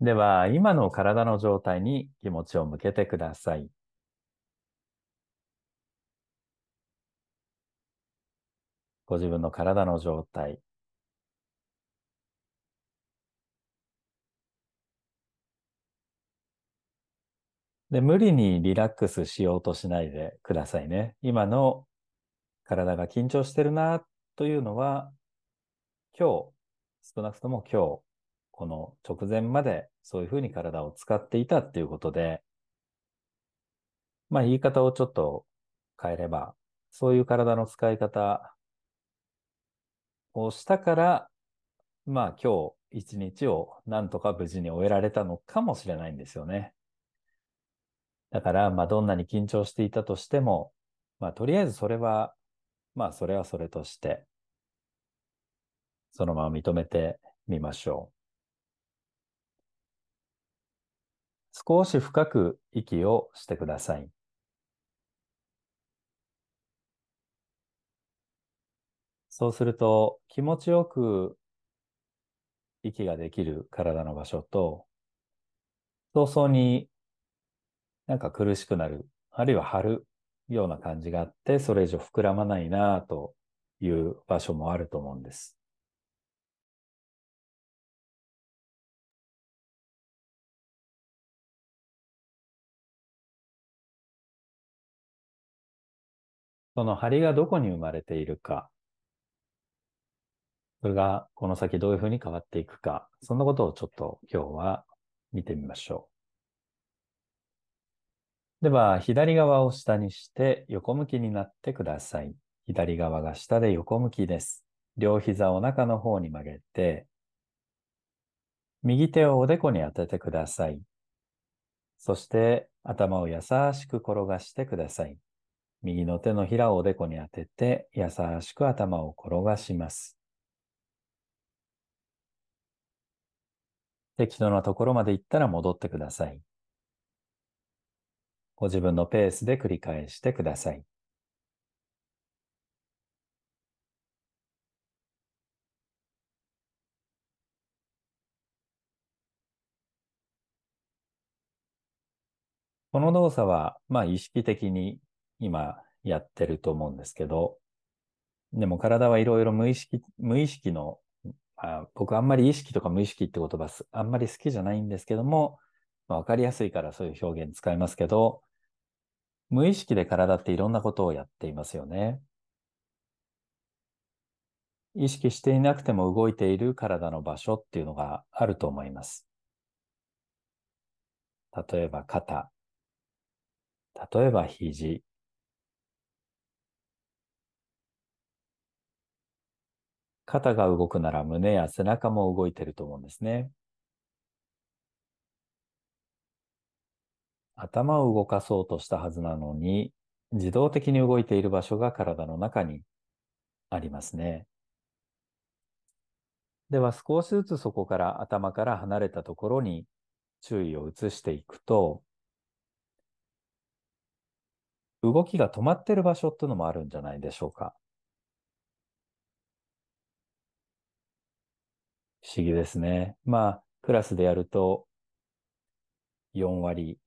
では、今の体の状態に気持ちを向けてください。ご自分の体の状態。で、無理にリラックスしようとしないでくださいね。今の体が緊張してるなというのは、今日、少なくとも今日、この直前までそういうふうに体を使っていたっていうことで、まあ言い方をちょっと変えれば、そういう体の使い方をしたから、まあ今日一日をなんとか無事に終えられたのかもしれないんですよね。だから、まあどんなに緊張していたとしても、まあとりあえずそれは、まあそれはそれとして、そのまま認めてみましょう。少し深く息をしてください。そうすると気持ちよく息ができる体の場所と、早々になんか苦しくなる、あるいは張るような感じがあって、それ以上膨らまないなという場所もあると思うんです。その張りがどこに生まれているか、それがこの先どういうふうに変わっていくか、そんなことをちょっと今日は見てみましょう。では、左側を下にして横向きになってください。左側が下で横向きです。両膝を中の方に曲げて、右手をおでこに当ててください。そして頭を優しく転がしてください。右の手のひらをおでこに当てて、優しく頭を転がします。適当なところまで行ったら戻ってください。ご自分のペースで繰り返してください。この動作は、まあ意識的に今やってると思うんですけど、でも体はいろいろ無意識、無意識の、あ僕あんまり意識とか無意識って言葉あんまり好きじゃないんですけども、まあ、わかりやすいからそういう表現使いますけど、無意識で体っていろんなことをやっていますよね。意識していなくても動いている体の場所っていうのがあると思います。例えば肩、例えば肘、肩が動くなら胸や背中も動いてると思うんですね。頭を動かそうとしたはずなのに、自動的に動いている場所が体の中にありますね。では少しずつそこから頭から離れたところに注意を移していくと、動きが止まってる場所っていうのもあるんじゃないでしょうか。不思議ですね。まあ、クラスでやると、4割、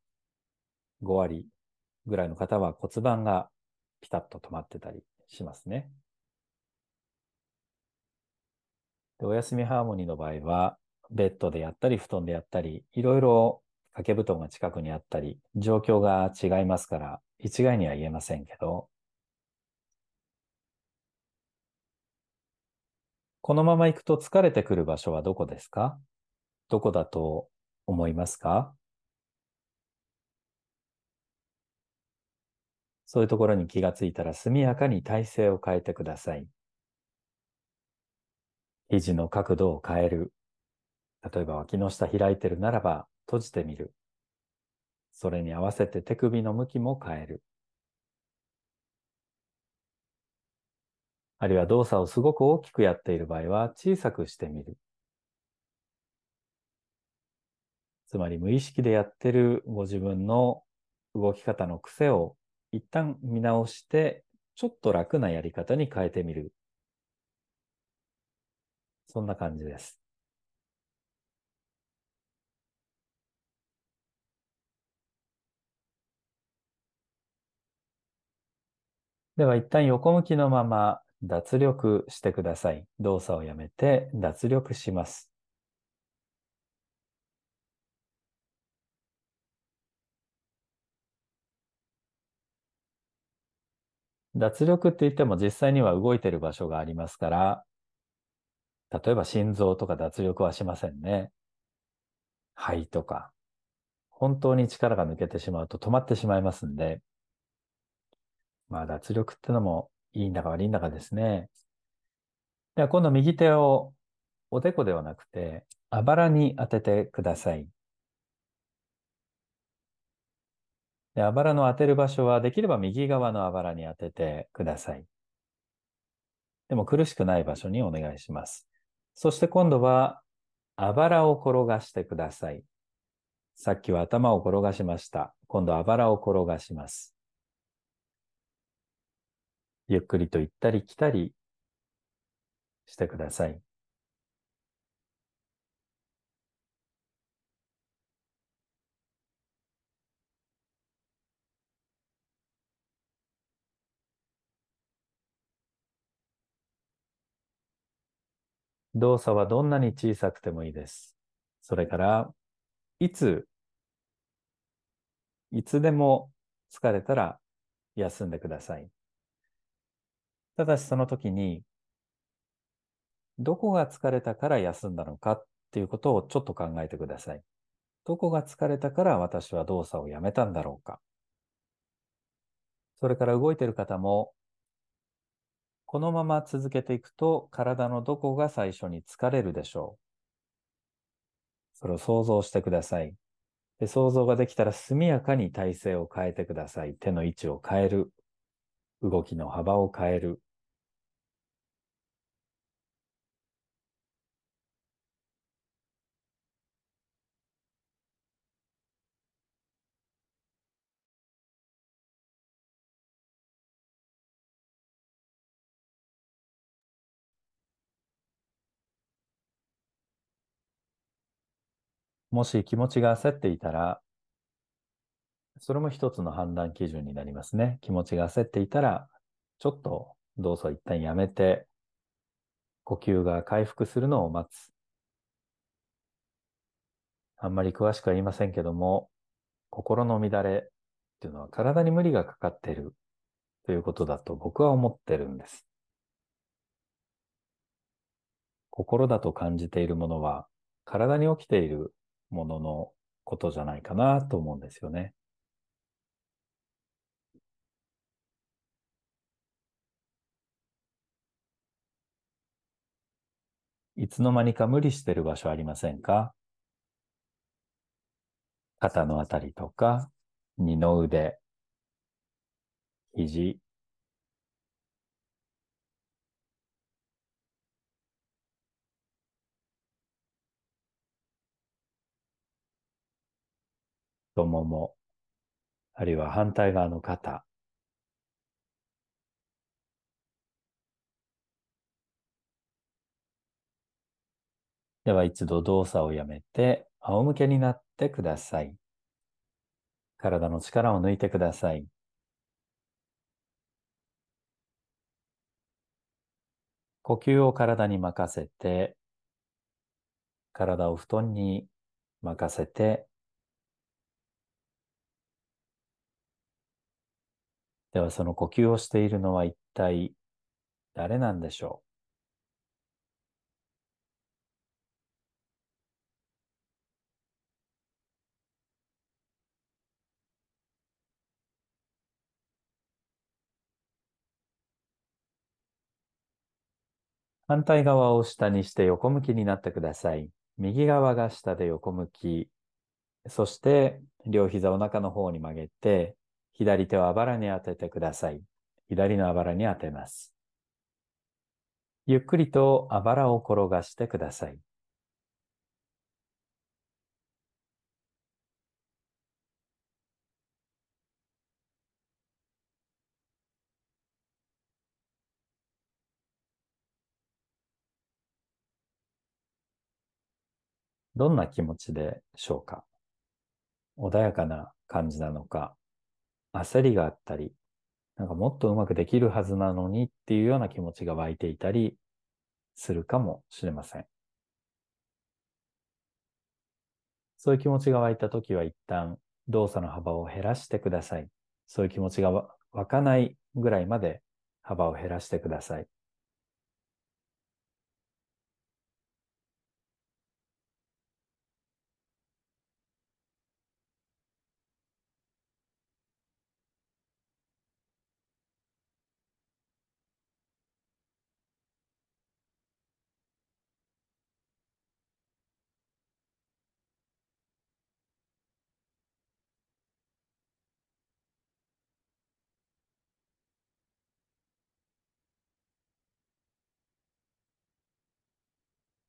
5割ぐらいの方は骨盤がピタッと止まってたりしますね。でお休みハーモニーの場合は、ベッドでやったり、布団でやったり、いろいろ掛け布団が近くにあったり、状況が違いますから、一概には言えませんけど、このまま行くと疲れてくる場所はどこですか？どこだと思いますか？そういうところに気がついたら速やかに体勢を変えてください。肘の角度を変える。例えば脇の下開いてるならば閉じてみる。それに合わせて手首の向きも変える。あるいは動作をすごく大きくやっている場合は小さくしてみる。つまり無意識でやってるご自分の動き方の癖を一旦見直して、ちょっと楽なやり方に変えてみる。そんな感じです。では一旦横向きのまま脱力してください。動作をやめて脱力します。脱力って言っても実際には動いてる場所がありますから、例えば心臓とか脱力はしませんね。肺とか。本当に力が抜けてしまうと止まってしまいますんで、まあ脱力ってのもいいんだか悪いんだかですね。では今度右手をおでこではなくて、あばらに当ててください。で、あばらの当てる場所はできれば右側のあばらに当ててください。でも苦しくない場所にお願いします。そして今度は、あばらを転がしてください。さっきは頭を転がしました。今度あばらを転がします。ゆっくりと行ったり来たりしてください。動作はどんなに小さくてもいいです。それから、いつ、いつでも疲れたら休んでください。ただしその時に、どこが疲れたから休んだのかっていうことをちょっと考えてください。どこが疲れたから私は動作をやめたんだろうか。それから動いている方もこのまま続けていくと体のどこが最初に疲れるでしょう。それを想像してください。で想像ができたら速やかに体勢を変えてください。手の位置を変える。動きの幅を変える。もし気持ちが焦っていたら、それも一つの判断基準になりますね。気持ちが焦っていたら、ちょっと動作を一旦やめて、呼吸が回復するのを待つ。あんまり詳しくは言いませんけども、心の乱れっていうのは体に無理がかかっているということだと僕は思ってるんです。心だと感じているものは体に起きているもののことじゃないかなと思うんですよね。いつの間にか無理してる場所ありませんか？肩のあたりとか、二の腕、肘、太もも、あるいは反対側の肩、では一度動作をやめて仰向けになってください。体の力を抜いてください。呼吸を体に任せて、体を布団に任せてではその呼吸をしているのは一体誰なんでしょう？反対側を下にして横向きになってください。右側が下で横向き。そして両膝お腹の方に曲げて、左手をあばらに当ててください。左のあばらに当てます。ゆっくりとあばらを転がしてください。どんな気持ちでしょうか？穏やかな感じなのか、焦りがあったり、なんかもっとうまくできるはずなのにっていうような気持ちが湧いていたりするかもしれません。そういう気持ちが湧いたときは一旦動作の幅を減らしてください。そういう気持ちが湧かないぐらいまで幅を減らしてください。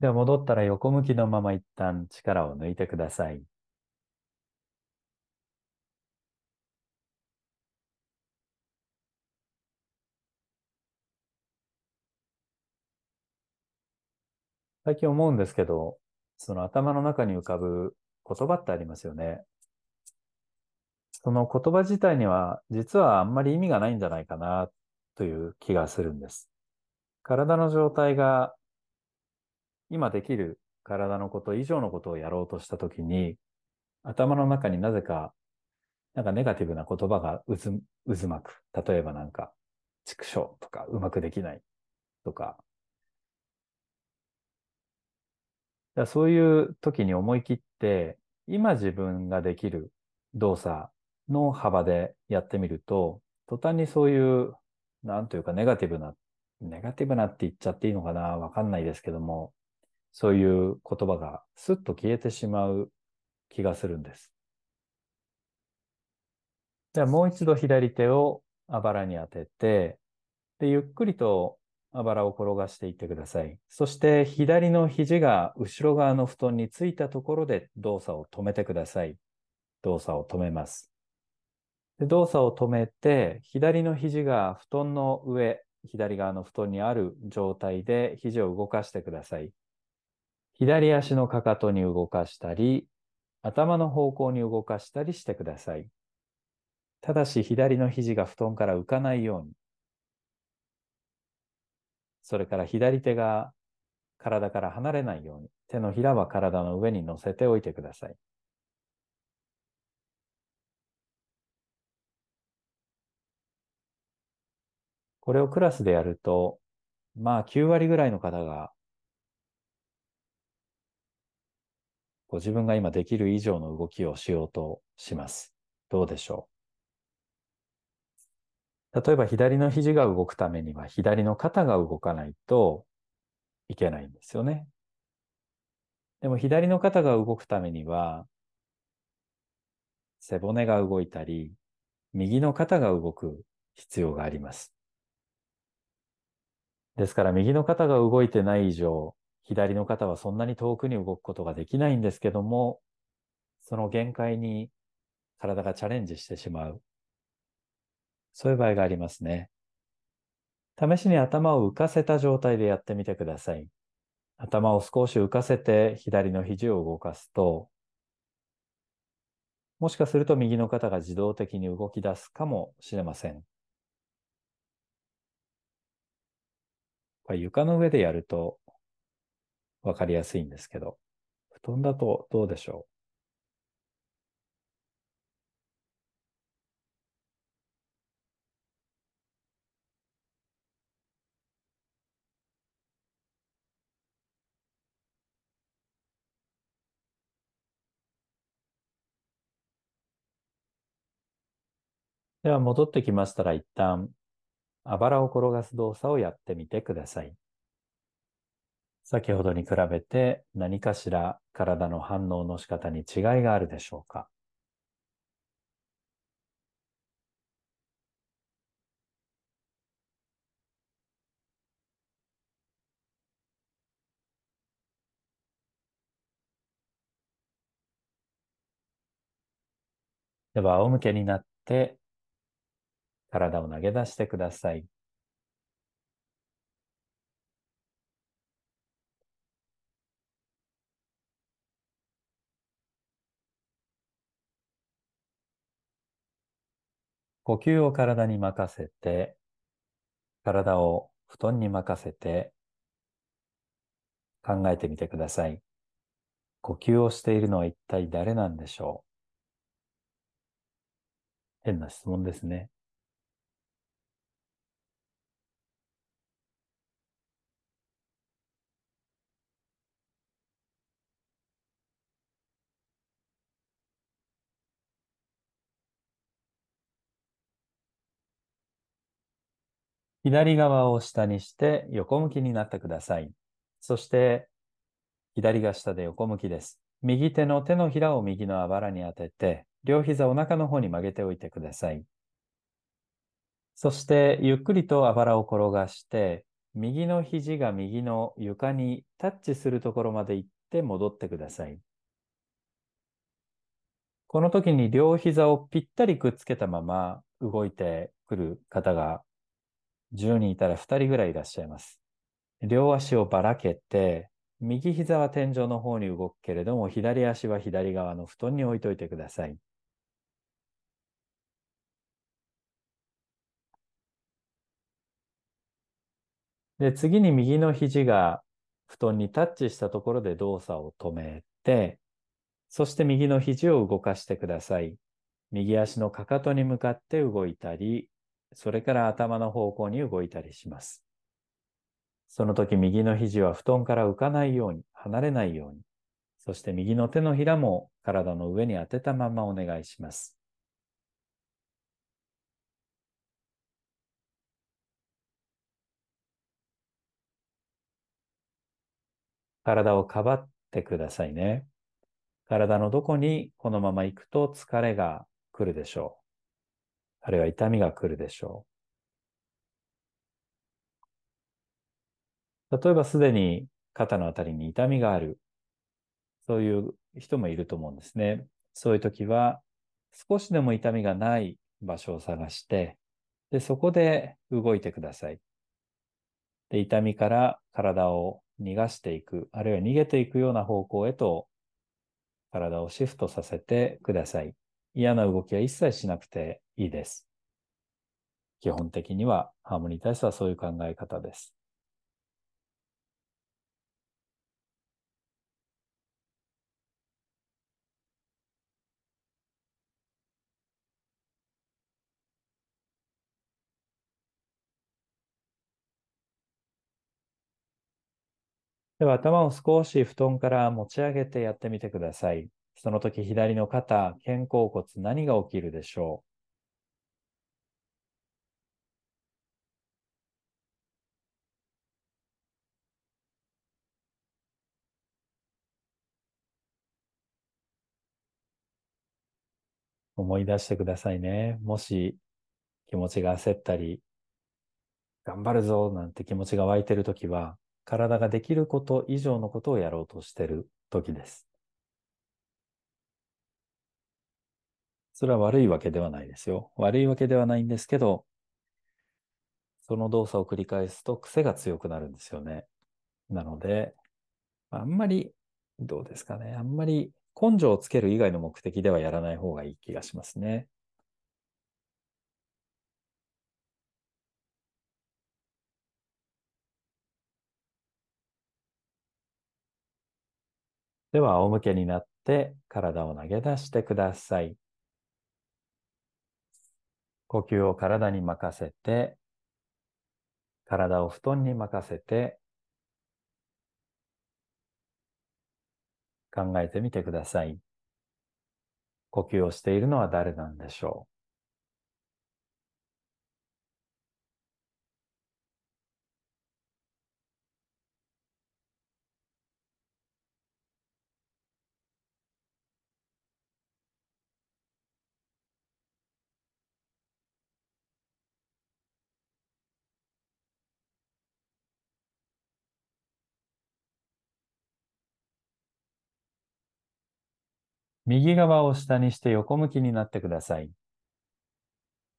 では戻ったら横向きのまま一旦力を抜いてください。最近思うんですけど、その頭の中に浮かぶ言葉ってありますよね。その言葉自体には実はあんまり意味がないんじゃないかなという気がするんです。体の状態が今できる体のこと以上のことをやろうとしたときに、頭の中になぜか、なんかネガティブな言葉が渦渦巻く。例えばなんか、畜生とか、うまくできないとか。だそういう時に思い切って、今自分ができる動作の幅でやってみると、途端にそういう、なんというかネガティブな、ネガティブなって言っちゃっていいのかなわかんないですけども、そういう言葉がスッと消えてしまう気がするんです。ではもう一度左手をあばらに当てて、で、ゆっくりとあばらを転がしていってください。そして左の肘が後ろ側の布団についたところで動作を止めてください。動作を止めます。で動作を止めて、左の肘が布団の上、左側の布団にある状態で肘を動かしてください。左足のかかとに動かしたり、頭の方向に動かしたりしてください。ただし左の肘が布団から浮かないように。それから左手が体から離れないように、手のひらは体の上に乗せておいてください。これをクラスでやると、まあ9割ぐらいの方がご自分が今できる以上の動きをしようとします。どうでしょう？例えば左の肘が動くためには左の肩が動かないといけないんですよね。でも左の肩が動くためには背骨が動いたり右の肩が動く必要があります。ですから右の肩が動いてない以上左の肩はそんなに遠くに動くことができないんですけども、その限界に体がチャレンジしてしまう。そういう場合がありますね。試しに頭を浮かせた状態でやってみてください。頭を少し浮かせて左の肘を動かすと、もしかすると右の肩が自動的に動き出すかもしれません。床の上でやるとわかりやすいんですけど、布団だとどうでしょう？では戻ってきましたら一旦、あばらを転がす動作をやってみてください。先ほどに比べて何かしら体の反応の仕方に違いがあるでしょうか？では、仰向けになって体を投げ出してください。呼吸を体に任せて、体を布団に任せて考えてみてください。呼吸をしているのは一体誰なんでしょう？変な質問ですね。左側を下にして横向きになってください。そして、左が下で横向きです。右手の手のひらを右のあばらに当てて、両膝お腹の方に曲げておいてください。そして、ゆっくりとあばらを転がして、右の肘が右の床にタッチするところまで行って戻ってください。この時に両膝をぴったりくっつけたまま動いてくる方が10人いたら2人ぐらいいらっしゃいます。両足をばらけて、右膝は天井の方に動くけれども、左足は左側の布団に置いといてください。で、次に右の肘が布団にタッチしたところで動作を止めて、そして右の肘を動かしてください。右足のかかとに向かって動いたり、それから頭の方向に動いたりします。その時右の肘は布団から浮かないように、離れないように、そして右の手のひらも体の上に当てたままお願いします。体をかばってくださいね。体のどこにこのまま行くと疲れが来るでしょう。あるいは痛みが来るでしょう。例えばすでに肩のあたりに痛みがある。そういう人もいると思うんですね。そういう時は少しでも痛みがない場所を探して、で、そこで動いてください。で、痛みから体を逃がしていく、あるいは逃げていくような方向へと体をシフトさせてください。嫌な動きは一切しなくていいです。基本的にはハーモニー体操はそういう考え方です。では頭を少し布団から持ち上げてやってみてください。その時左の肩、肩甲骨何が起きるでしょう？思い出してくださいね。もし気持ちが焦ったり、頑張るぞなんて気持ちが湧いてるときは、体ができること以上のことをやろうとしてる時です。それは悪いわけではないですよ。悪いわけではないんですけど、その動作を繰り返すと癖が強くなるんですよね。なので、あんまり、どうですかね。あんまり根性をつける以外の目的ではやらない方がいい気がしますね。では、仰向けになって体を投げ出してください。呼吸を体に任せて、体を布団に任せて、考えてみてください。呼吸をしているのは誰なんでしょう？右側を下にして横向きになってください。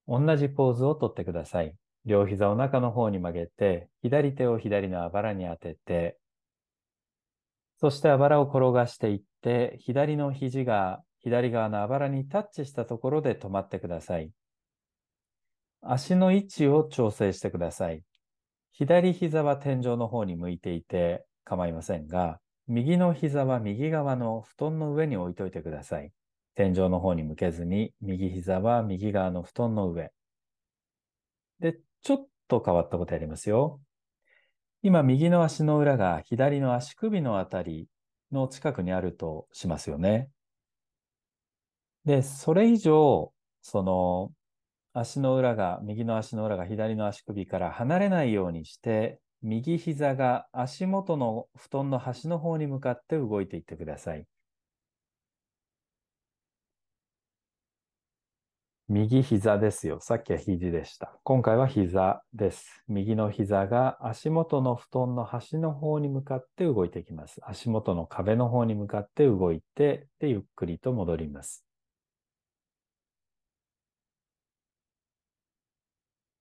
同じポーズをとってください。両膝を中の方に曲げて、左手を左のあばらに当てて、そしてあばらを転がしていって、左の肘が左側のあばらにタッチしたところで止まってください。足の位置を調整してください。左膝は天井の方に向いていて構いませんが、右の膝は右側の布団の上に置いといてください。天井の方に向けずに、右膝は右側の布団の上。で、ちょっと変わったことやりますよ。今、右の足の裏が左の足首のあたりの近くにあるとしますよね。で、それ以上、その、足の裏が、右の足の裏が左の足首から離れないようにして、右膝が足元の布団の端の方に向かって動いていってください。右膝ですよ。さっきは肘でした。今回は膝です。右の膝が足元の布団の端の方に向かって動いていきます。足元の壁の方に向かって動いて、で、ゆっくりと戻ります。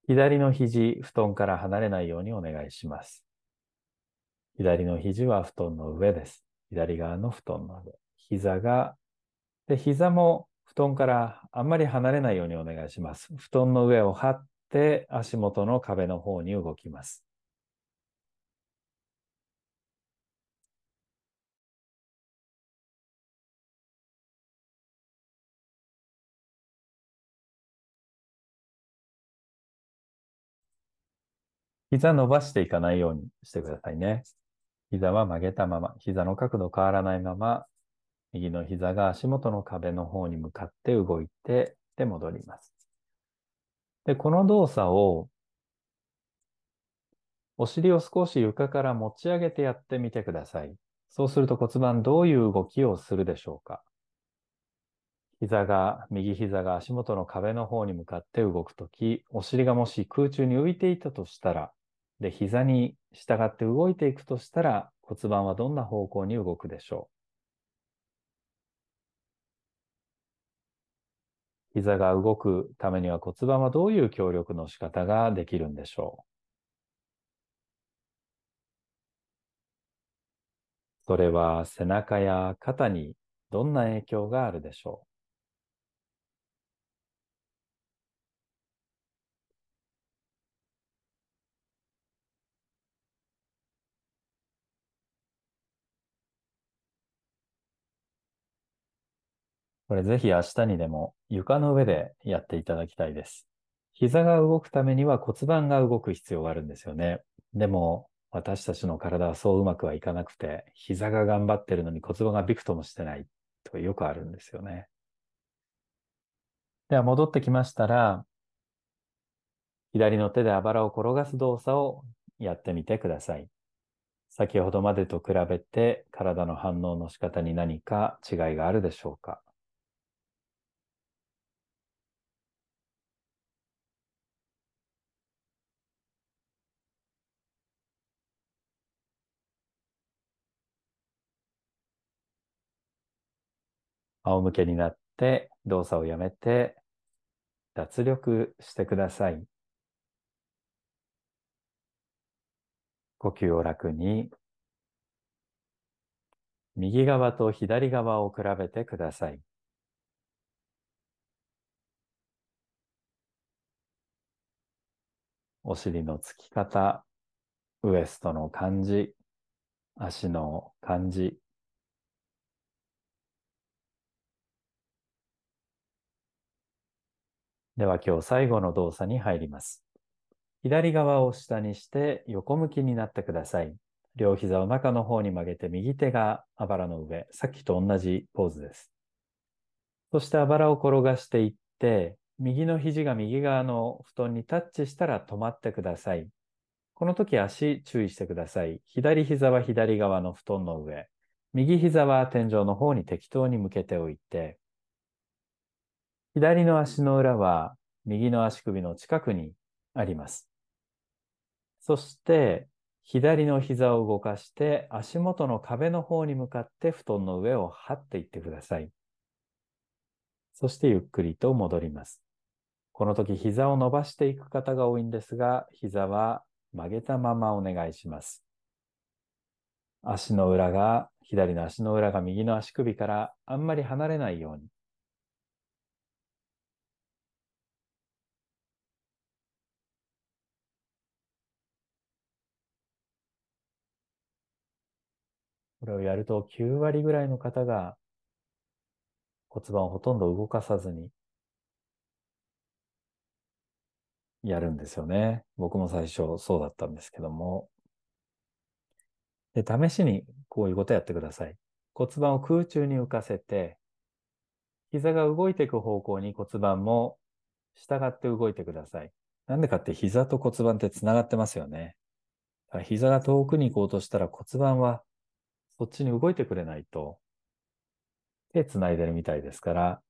左の肘、布団から離れないようにお願いします。左の肘は布団の上です。左側の布団の上。膝が、で、膝も布団からあんまり離れないようにお願いします。布団の上を張って足元の壁の方に動きます。膝伸ばしていかないようにしてくださいね。膝は曲げたまま、膝の角度変わらないまま、右の膝が足元の壁の方に向かって動いて、で戻ります。で、この動作を、お尻を少し床から持ち上げてやってみてください。そうすると骨盤どういう動きをするでしょうか膝が、右膝が足元の壁の方に向かって動くとき、お尻がもし空中に浮いていたとしたら、で、膝に従って動いていくとしたら、骨盤はどんな方向に動くでしょう？膝が動くためには骨盤はどういう協力の仕方ができるんでしょう？それは背中や肩にどんな影響があるでしょう？これぜひ明日にでも床の上でやっていただきたいです。膝が動くためには骨盤が動く必要があるんですよね。でも私たちの体はそううまくはいかなくて、膝が頑張ってるのに骨盤がびくともしてないとよくあるんですよね。では戻ってきましたら、左の手であばらを転がす動作をやってみてください。先ほどまでと比べて体の反応の仕方に何か違いがあるでしょうか仰向けになって動作をやめて脱力してください。呼吸を楽に右側と左側を比べてください。お尻のつき方、ウエストの感じ、足の感じ、では今日最後の動作に入ります。左側を下にして横向きになってください。両膝を中の方に曲げて右手があばらの上。さっきと同じポーズです。そしてあばらを転がしていって、右の肘が右側の布団にタッチしたら止まってください。この時足注意してください。左膝は左側の布団の上。右膝は天井の方に適当に向けておいて、左の足の裏は右の足首の近くにあります。そして、左の膝を動かして足元の壁の方に向かって布団の上を張っていってください。そしてゆっくりと戻ります。この時膝を伸ばしていく方が多いんですが、膝は曲げたままお願いします。足の裏が、左の足の裏が右の足首からあんまり離れないように、これをやると9割ぐらいの方が骨盤をほとんど動かさずにやるんですよね。僕も最初そうだったんですけども。で、試しにこういうことやってください。骨盤を空中に浮かせて、膝が動いていく方向に骨盤も従って動いてください。なんでかって膝と骨盤って繋がってますよね。膝が遠くに行こうとしたら骨盤はそっちに動いてくれないと手繋いでるみたいですから、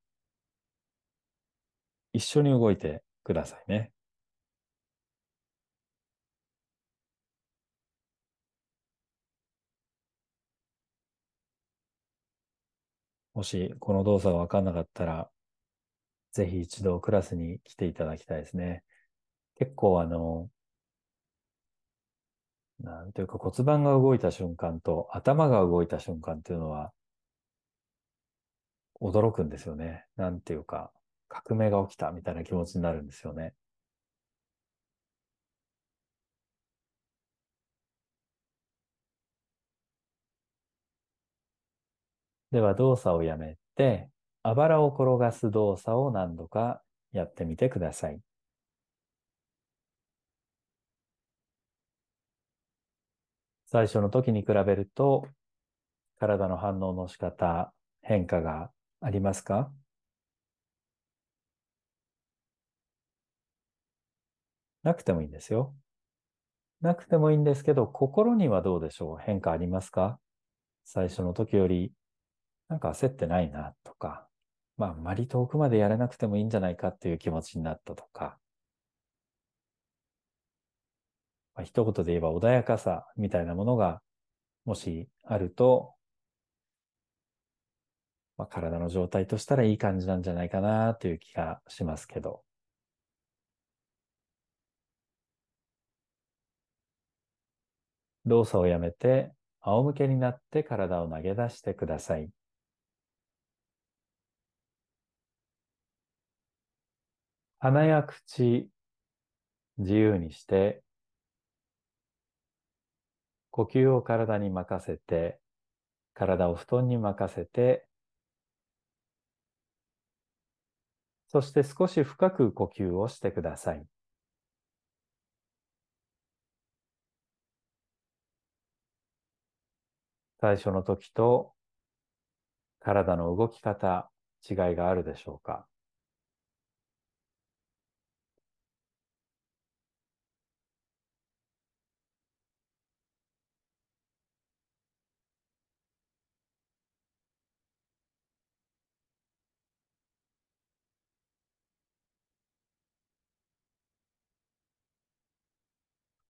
一緒に動いてくださいね。もしこの動作がわかんなかったら、ぜひ一度クラスに来ていただきたいですね。結構あの、なんていうか骨盤が動いた瞬間と頭が動いた瞬間っていうのは驚くんですよね。なんていうか革命が起きたみたいな気持ちになるんですよね。では動作をやめて、あばらを転がす動作を何度かやってみてください。最初の時に比べると、体の反応の仕方、変化がありますか？なくてもいいんですよ。なくてもいいんですけど、心にはどうでしょう？変化ありますか？最初の時より、なんか焦ってないなとか、まあ、あまり遠くまでやらなくてもいいんじゃないかっていう気持ちになったとか、まあ、一言で言えば穏やかさみたいなものがもしあると、まあ、体の状態としたらいい感じなんじゃないかなという気がしますけど。動作をやめて仰向けになって体を投げ出してください。鼻や口、自由にして呼吸を体に任せて、体を布団に任せて、そして少し深く呼吸をしてください。最初の時と体の動き方、違いがあるでしょうか？